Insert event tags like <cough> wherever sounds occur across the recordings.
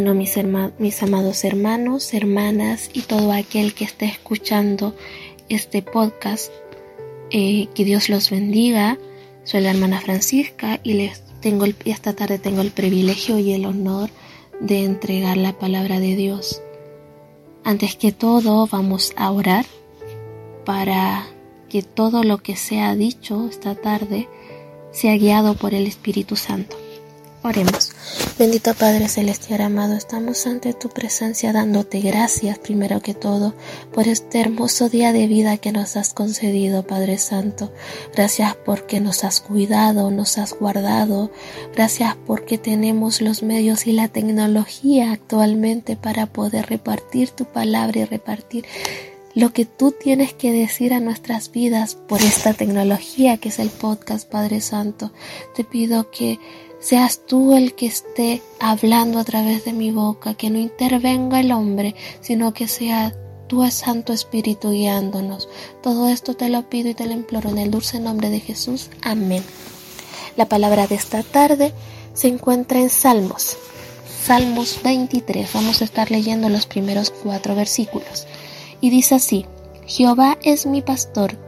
Bueno, mis, amados hermanos, hermanas y todo aquel que esté escuchando este podcast, eh, que Dios los bendiga. Soy la hermana Francisca y les tengo esta tarde tengo el privilegio y el honor de entregar la palabra de Dios. Antes que todo, vamos a orar para que todo lo que sea dicho esta tarde sea guiado por el Espíritu Santo. Oremos. Bendito Padre Celestial amado, estamos ante tu presencia dándote gracias primero que todo por este hermoso día de vida que nos has concedido, Padre Santo. Gracias porque nos has cuidado, nos has guardado. Gracias porque tenemos los medios y la tecnología actualmente para poder repartir tu palabra y repartir lo que tú tienes que decir a nuestras vidas por esta tecnología que es el podcast, Padre Santo. Te pido que seas tú el que esté hablando a través de mi boca, que no intervenga el hombre, sino que sea tú, Santo Espíritu, guiándonos. Todo esto te lo pido y te lo imploro en el dulce nombre de Jesús. Amén. La palabra de esta tarde se encuentra en Salmos. Salmos 23. Vamos a estar leyendo los primeros cuatro versículos. Y dice así, Jehová es mi pastor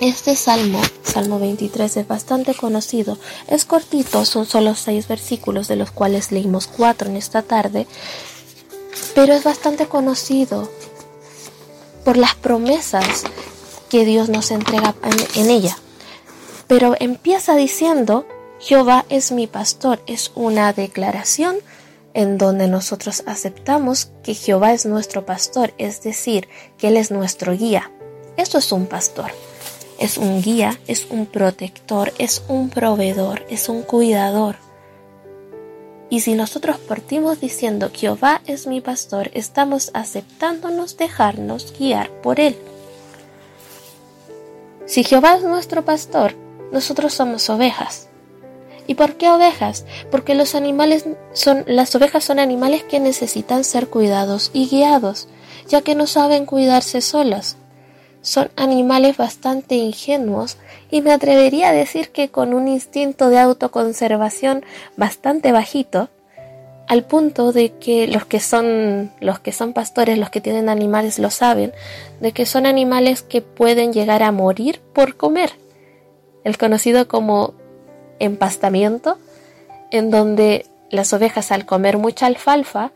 Este salmo, Salmo 23, es bastante conocido. Es cortito, son solo seis versículos, de los cuales leímos cuatro en esta tarde, pero es bastante conocido por las promesas que Dios nos entrega en ella. Pero empieza diciendo, Jehová es mi pastor. Es una declaración en donde nosotros aceptamos que Jehová es nuestro pastor, es decir, que Él es nuestro guía. Esto es un pastor es un guía, es un protector, es un proveedor, es un cuidador. Y si nosotros partimos diciendo Jehová es mi pastor, estamos aceptándonos dejarnos guiar por él. Si Jehová es nuestro pastor, nosotros somos ovejas. ¿Y por qué ovejas? Porque los animales son las ovejas son animales que necesitan ser cuidados y guiados, ya que no saben cuidarse solas son animales bastante ingenuos y me atrevería a decir que con un instinto de autoconservación bastante bajito, al punto de que los que son los que son pastores, los que tienen animales lo saben, de que son animales que pueden llegar a morir por comer. El conocido como empastamiento, en donde las ovejas al comer mucha alfalfa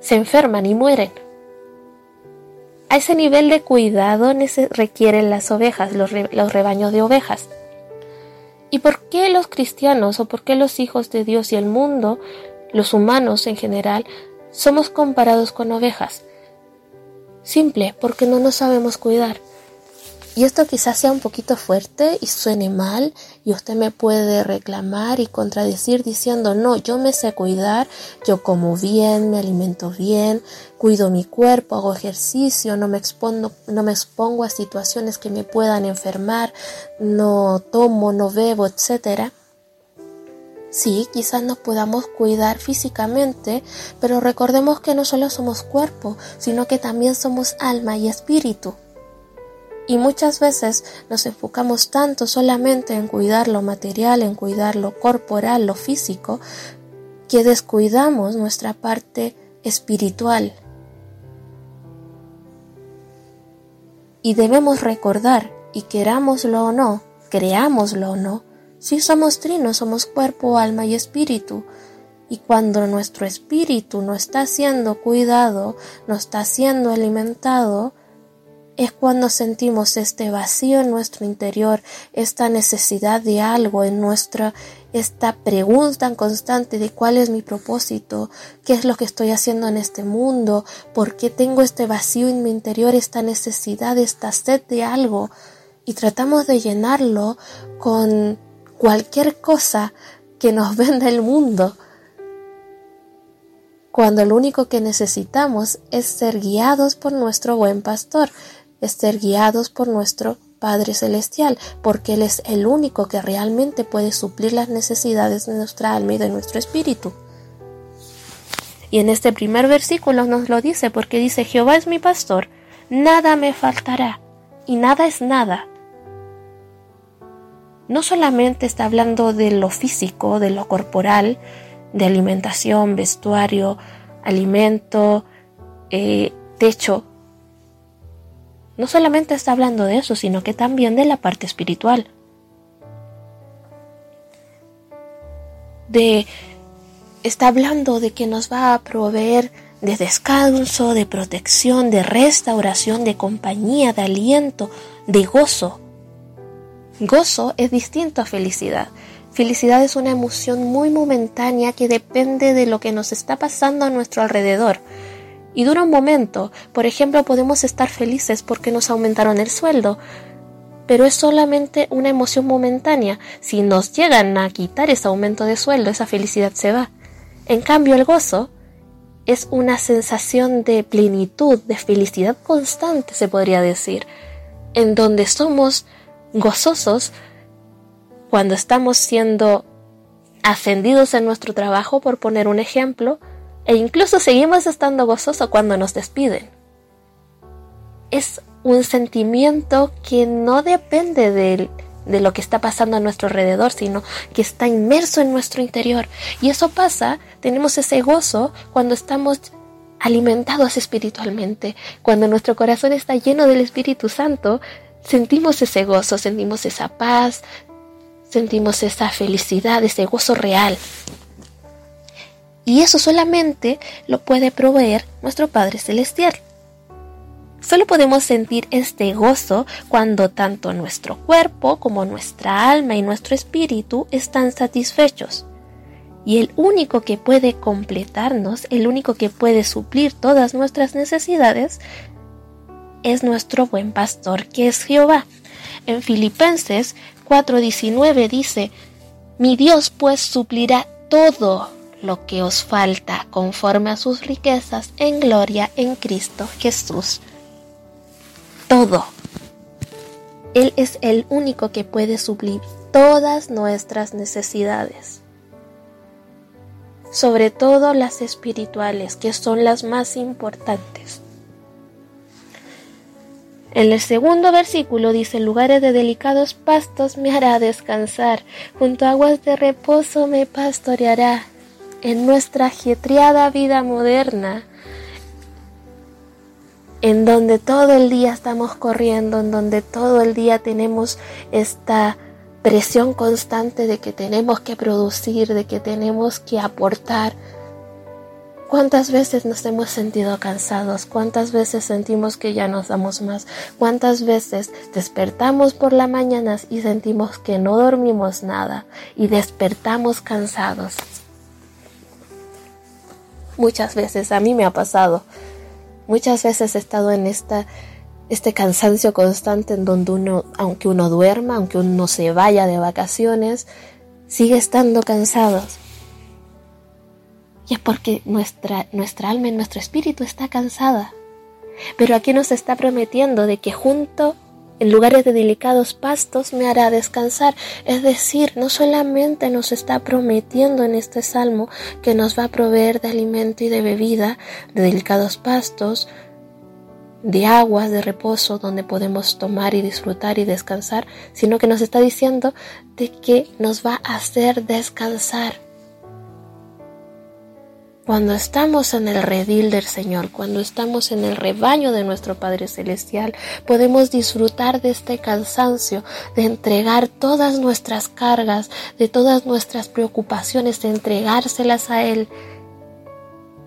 se enferman y mueren. A ese nivel de cuidado requieren las ovejas, los, los rebaños de ovejas. ¿Y por qué los cristianos o por qué los hijos de Dios y el mundo, los humanos en general, somos comparados con ovejas? Simple, porque no nos sabemos cuidar. Y esto quizás sea un poquito fuerte y suene mal y usted me puede reclamar y contradecir diciendo, no, yo me sé cuidar, yo como bien, me alimento bien, cuido mi cuerpo, hago ejercicio, no me expongo, no me expongo a situaciones que me puedan enfermar, no tomo, no bebo, etc. Sí, quizás nos podamos cuidar físicamente, pero recordemos que no solo somos cuerpo, sino que también somos alma y espíritu. Y muchas veces nos enfocamos tanto solamente en cuidar lo material, en cuidar lo corporal, lo físico, que descuidamos nuestra parte espiritual. Y debemos recordar, y querámoslo o no, creámoslo o no, si somos trinos, somos cuerpo, alma y espíritu. Y cuando nuestro espíritu no está siendo cuidado, no está siendo alimentado, es cuando sentimos este vacío en nuestro interior, esta necesidad de algo en nuestra, esta pregunta constante de cuál es mi propósito, qué es lo que estoy haciendo en este mundo, por qué tengo este vacío en mi interior, esta necesidad, esta sed de algo, y tratamos de llenarlo con cualquier cosa que nos <laughs> venda el mundo, cuando lo único que necesitamos es ser guiados por nuestro buen pastor, es ser guiados por nuestro Padre Celestial, porque Él es el único que realmente puede suplir las necesidades de nuestra alma y de nuestro espíritu. Y en este primer versículo nos lo dice, porque dice, Jehová es mi pastor, nada me faltará, y nada es nada. No solamente está hablando de lo físico, de lo corporal, de alimentación, vestuario, alimento, eh, techo. No solamente está hablando de eso, sino que también de la parte espiritual. De está hablando de que nos va a proveer de descanso, de protección, de restauración, de compañía, de aliento, de gozo. Gozo es distinto a felicidad. Felicidad es una emoción muy momentánea que depende de lo que nos está pasando a nuestro alrededor. Y dura un momento. Por ejemplo, podemos estar felices porque nos aumentaron el sueldo, pero es solamente una emoción momentánea. Si nos llegan a quitar ese aumento de sueldo, esa felicidad se va. En cambio, el gozo es una sensación de plenitud, de felicidad constante, se podría decir, en donde somos gozosos cuando estamos siendo ascendidos en nuestro trabajo, por poner un ejemplo, e incluso seguimos estando gozosos cuando nos despiden. Es un sentimiento que no depende de, de lo que está pasando a nuestro alrededor, sino que está inmerso en nuestro interior. Y eso pasa, tenemos ese gozo cuando estamos alimentados espiritualmente, cuando nuestro corazón está lleno del Espíritu Santo, sentimos ese gozo, sentimos esa paz, sentimos esa felicidad, ese gozo real. Y eso solamente lo puede proveer nuestro Padre Celestial. Solo podemos sentir este gozo cuando tanto nuestro cuerpo como nuestra alma y nuestro espíritu están satisfechos. Y el único que puede completarnos, el único que puede suplir todas nuestras necesidades, es nuestro buen pastor, que es Jehová. En Filipenses 4:19 dice, Mi Dios pues suplirá todo lo que os falta conforme a sus riquezas en gloria en Cristo Jesús. Todo. Él es el único que puede suplir todas nuestras necesidades, sobre todo las espirituales, que son las más importantes. En el segundo versículo dice, lugares de delicados pastos me hará descansar, junto a aguas de reposo me pastoreará. En nuestra ajetreada vida moderna, en donde todo el día estamos corriendo, en donde todo el día tenemos esta presión constante de que tenemos que producir, de que tenemos que aportar, ¿Cuántas veces nos hemos sentido cansados? ¿Cuántas veces sentimos que ya nos damos más? ¿Cuántas veces despertamos por la mañana y sentimos que no dormimos nada y despertamos cansados? Muchas veces a mí me ha pasado. Muchas veces he estado en esta este cansancio constante en donde uno, aunque uno duerma, aunque uno se vaya de vacaciones, sigue estando cansados y es porque nuestra, nuestra alma y nuestro espíritu está cansada. Pero aquí nos está prometiendo de que junto en lugares de delicados pastos me hará descansar. Es decir, no solamente nos está prometiendo en este salmo que nos va a proveer de alimento y de bebida, de delicados pastos, de aguas de reposo donde podemos tomar y disfrutar y descansar, sino que nos está diciendo de que nos va a hacer descansar cuando estamos en el redil del Señor, cuando estamos en el rebaño de nuestro Padre Celestial, podemos disfrutar de este cansancio, de entregar todas nuestras cargas, de todas nuestras preocupaciones, de entregárselas a Él.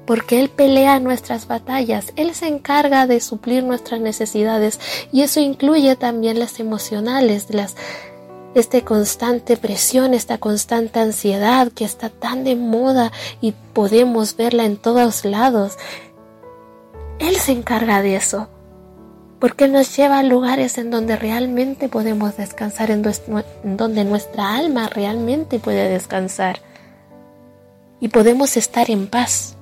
Porque Él pelea nuestras batallas, Él se encarga de suplir nuestras necesidades y eso incluye también las emocionales, las esta constante presión, esta constante ansiedad que está tan de moda y podemos verla en todos lados. Él se encarga de eso, porque nos lleva a lugares en donde realmente podemos descansar, en, en donde nuestra alma realmente puede descansar y podemos estar en paz.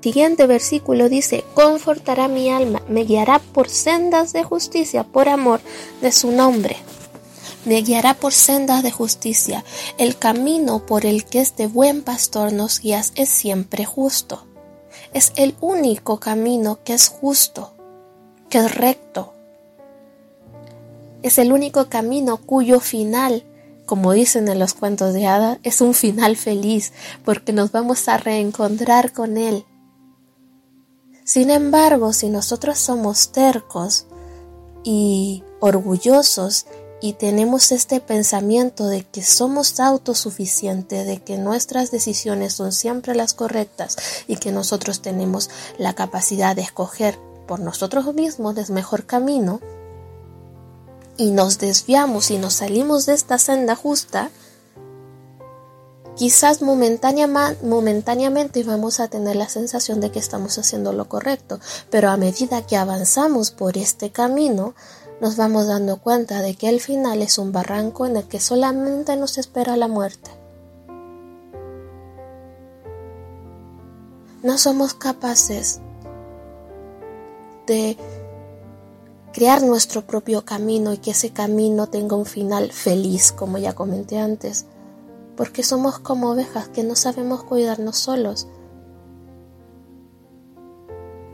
siguiente versículo dice, confortará mi alma, me guiará por sendas de justicia, por amor de su nombre. Me guiará por sendas de justicia. El camino por el que este buen pastor nos guía es siempre justo. Es el único camino que es justo, que es recto. Es el único camino cuyo final como dicen en los cuentos de hadas, es un final feliz porque nos vamos a reencontrar con Él. Sin embargo, si nosotros somos tercos y orgullosos y tenemos este pensamiento de que somos autosuficientes, de que nuestras decisiones son siempre las correctas y que nosotros tenemos la capacidad de escoger por nosotros mismos el mejor camino, y nos desviamos y nos salimos de esta senda justa, quizás momentáneamente vamos a tener la sensación de que estamos haciendo lo correcto, pero a medida que avanzamos por este camino, nos vamos dando cuenta de que el final es un barranco en el que solamente nos espera la muerte. No somos capaces de crear nuestro propio camino y que ese camino tenga un final feliz, como ya comenté antes, porque somos como ovejas que no sabemos cuidarnos solos.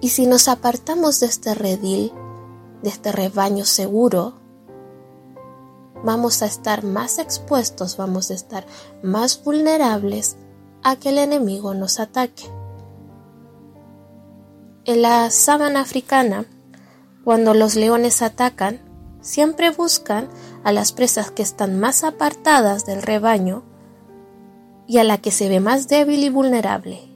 Y si nos apartamos de este redil, de este rebaño seguro, vamos a estar más expuestos, vamos a estar más vulnerables a que el enemigo nos ataque. En la sábana africana, cuando los leones atacan, siempre buscan a las presas que están más apartadas del rebaño y a la que se ve más débil y vulnerable.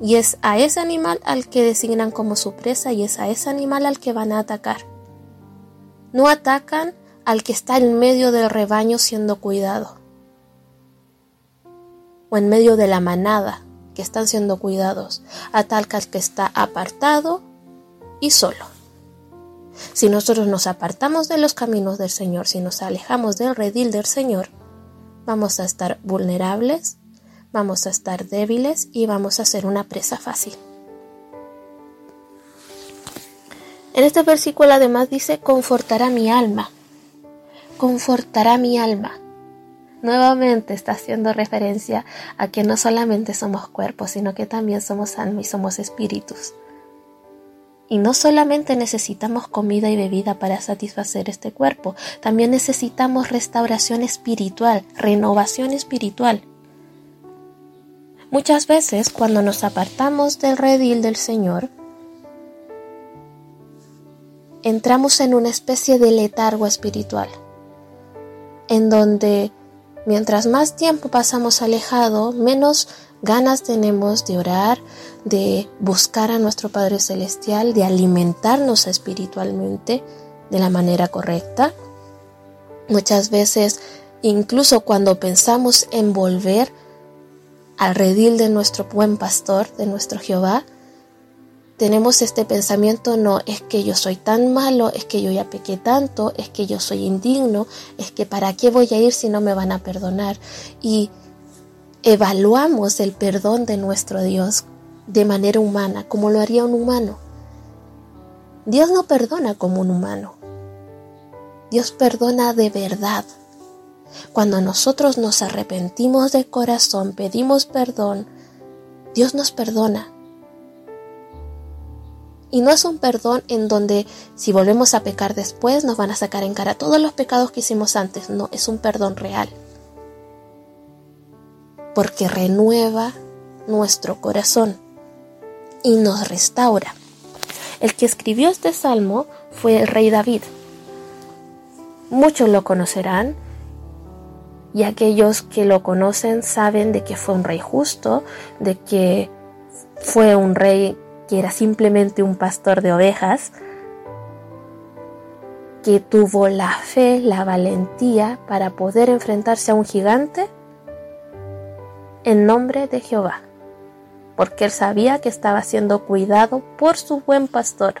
Y es a ese animal al que designan como su presa y es a ese animal al que van a atacar. No atacan al que está en medio del rebaño siendo cuidado o en medio de la manada que están siendo cuidados, atacan al que está apartado y solo. Si nosotros nos apartamos de los caminos del Señor, si nos alejamos del redil del Señor, vamos a estar vulnerables, vamos a estar débiles y vamos a ser una presa fácil. En este versículo además dice, confortará mi alma, confortará mi alma. Nuevamente está haciendo referencia a que no solamente somos cuerpos, sino que también somos alma y somos espíritus. Y no solamente necesitamos comida y bebida para satisfacer este cuerpo, también necesitamos restauración espiritual, renovación espiritual. Muchas veces cuando nos apartamos del redil del Señor, entramos en una especie de letargo espiritual, en donde mientras más tiempo pasamos alejado, menos ganas tenemos de orar, de buscar a nuestro Padre Celestial, de alimentarnos espiritualmente de la manera correcta. Muchas veces, incluso cuando pensamos en volver al redil de nuestro buen pastor, de nuestro Jehová, tenemos este pensamiento, no, es que yo soy tan malo, es que yo ya pequé tanto, es que yo soy indigno, es que para qué voy a ir si no me van a perdonar. Y evaluamos el perdón de nuestro Dios de manera humana, como lo haría un humano. Dios no perdona como un humano. Dios perdona de verdad. Cuando nosotros nos arrepentimos de corazón, pedimos perdón, Dios nos perdona. Y no es un perdón en donde si volvemos a pecar después nos van a sacar en cara todos los pecados que hicimos antes. No, es un perdón real porque renueva nuestro corazón y nos restaura. El que escribió este salmo fue el rey David. Muchos lo conocerán y aquellos que lo conocen saben de que fue un rey justo, de que fue un rey que era simplemente un pastor de ovejas, que tuvo la fe, la valentía para poder enfrentarse a un gigante en nombre de Jehová, porque él sabía que estaba siendo cuidado por su buen pastor.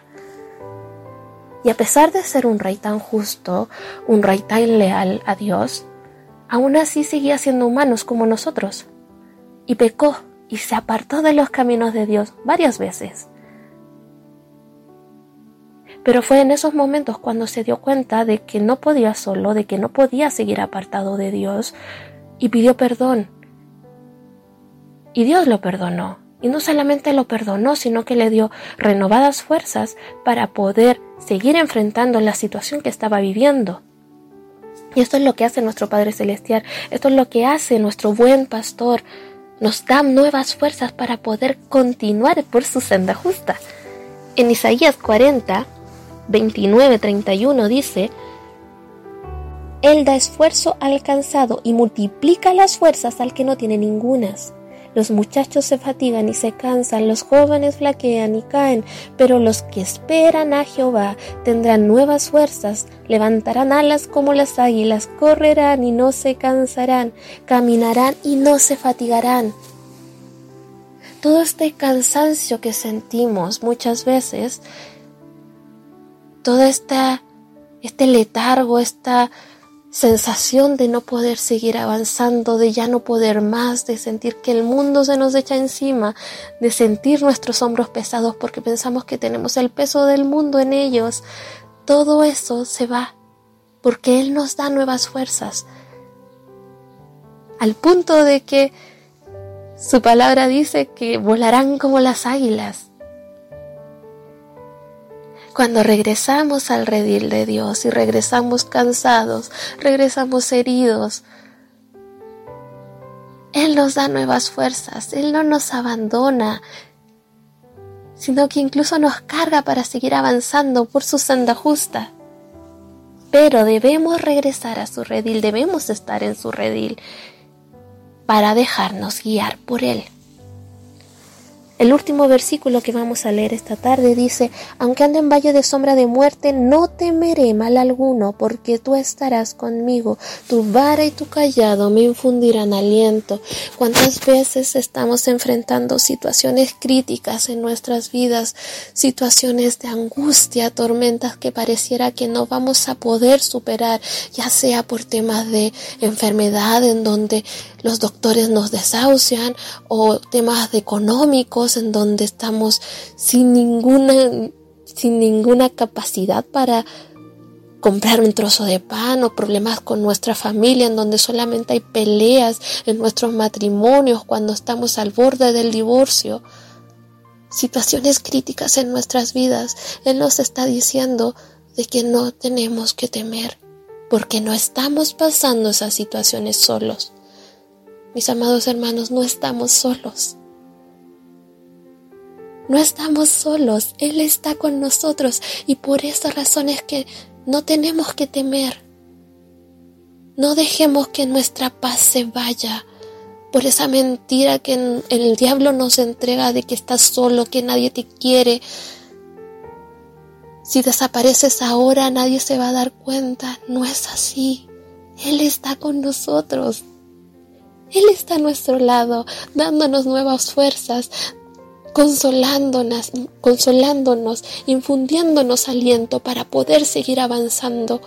Y a pesar de ser un rey tan justo, un rey tan leal a Dios, aún así seguía siendo humanos como nosotros. Y pecó, y se apartó de los caminos de Dios varias veces. Pero fue en esos momentos cuando se dio cuenta de que no podía solo, de que no podía seguir apartado de Dios, y pidió perdón. Y Dios lo perdonó. Y no solamente lo perdonó, sino que le dio renovadas fuerzas para poder seguir enfrentando la situación que estaba viviendo. Y esto es lo que hace nuestro Padre Celestial, esto es lo que hace nuestro buen pastor. Nos da nuevas fuerzas para poder continuar por su senda justa. En Isaías 40, 29-31 dice, Él da esfuerzo al cansado y multiplica las fuerzas al que no tiene ningunas. Los muchachos se fatigan y se cansan, los jóvenes flaquean y caen, pero los que esperan a Jehová tendrán nuevas fuerzas, levantarán alas como las águilas, correrán y no se cansarán, caminarán y no se fatigarán. Todo este cansancio que sentimos muchas veces, todo este letargo, esta sensación de no poder seguir avanzando, de ya no poder más, de sentir que el mundo se nos echa encima, de sentir nuestros hombros pesados porque pensamos que tenemos el peso del mundo en ellos. Todo eso se va porque Él nos da nuevas fuerzas. Al punto de que su palabra dice que volarán como las águilas. Cuando regresamos al redil de Dios y regresamos cansados, regresamos heridos, Él nos da nuevas fuerzas, Él no nos abandona, sino que incluso nos carga para seguir avanzando por su senda justa. Pero debemos regresar a su redil, debemos estar en su redil para dejarnos guiar por Él. El último versículo que vamos a leer esta tarde dice, aunque ande en valle de sombra de muerte, no temeré mal alguno, porque tú estarás conmigo, tu vara y tu callado me infundirán aliento. ¿Cuántas veces estamos enfrentando situaciones críticas en nuestras vidas, situaciones de angustia, tormentas que pareciera que no vamos a poder superar, ya sea por temas de enfermedad en donde los doctores nos desahucian o temas económicos en donde estamos sin ninguna, sin ninguna capacidad para comprar un trozo de pan o problemas con nuestra familia en donde solamente hay peleas en nuestros matrimonios cuando estamos al borde del divorcio. Situaciones críticas en nuestras vidas. Él nos está diciendo de que no tenemos que temer porque no estamos pasando esas situaciones solos. Mis amados hermanos, no estamos solos. No estamos solos, Él está con nosotros y por esa razón es que no tenemos que temer. No dejemos que nuestra paz se vaya por esa mentira que el diablo nos entrega de que estás solo, que nadie te quiere. Si desapareces ahora nadie se va a dar cuenta. No es así. Él está con nosotros. Él está a nuestro lado, dándonos nuevas fuerzas, consolándonos, consolándonos, infundiéndonos aliento para poder seguir avanzando.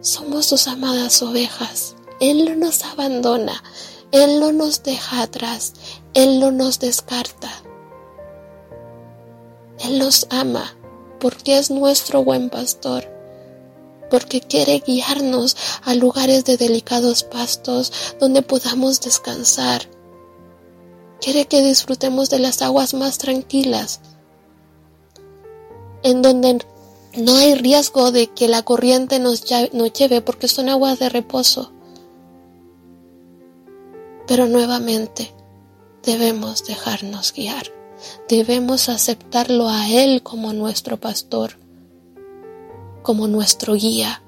Somos sus amadas ovejas. Él no nos abandona, Él no nos deja atrás, Él no nos descarta. Él nos ama porque es nuestro buen pastor porque quiere guiarnos a lugares de delicados pastos donde podamos descansar. Quiere que disfrutemos de las aguas más tranquilas, en donde no hay riesgo de que la corriente nos, lleve porque son aguas de reposo. Pero nuevamente debemos dejarnos guiar, debemos aceptarlo a Él como nuestro pastor como nuestro guía,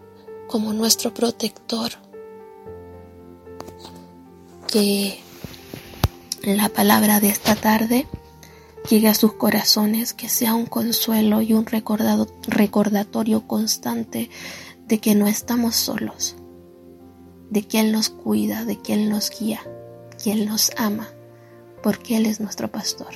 como nuestro protector. Que la palabra de esta tarde llegue a sus corazones, que sea un consuelo y un recordatorio constante de que no estamos solos, de Él nos cuida, de Él nos guía, Él nos ama, porque Él es nuestro pastor.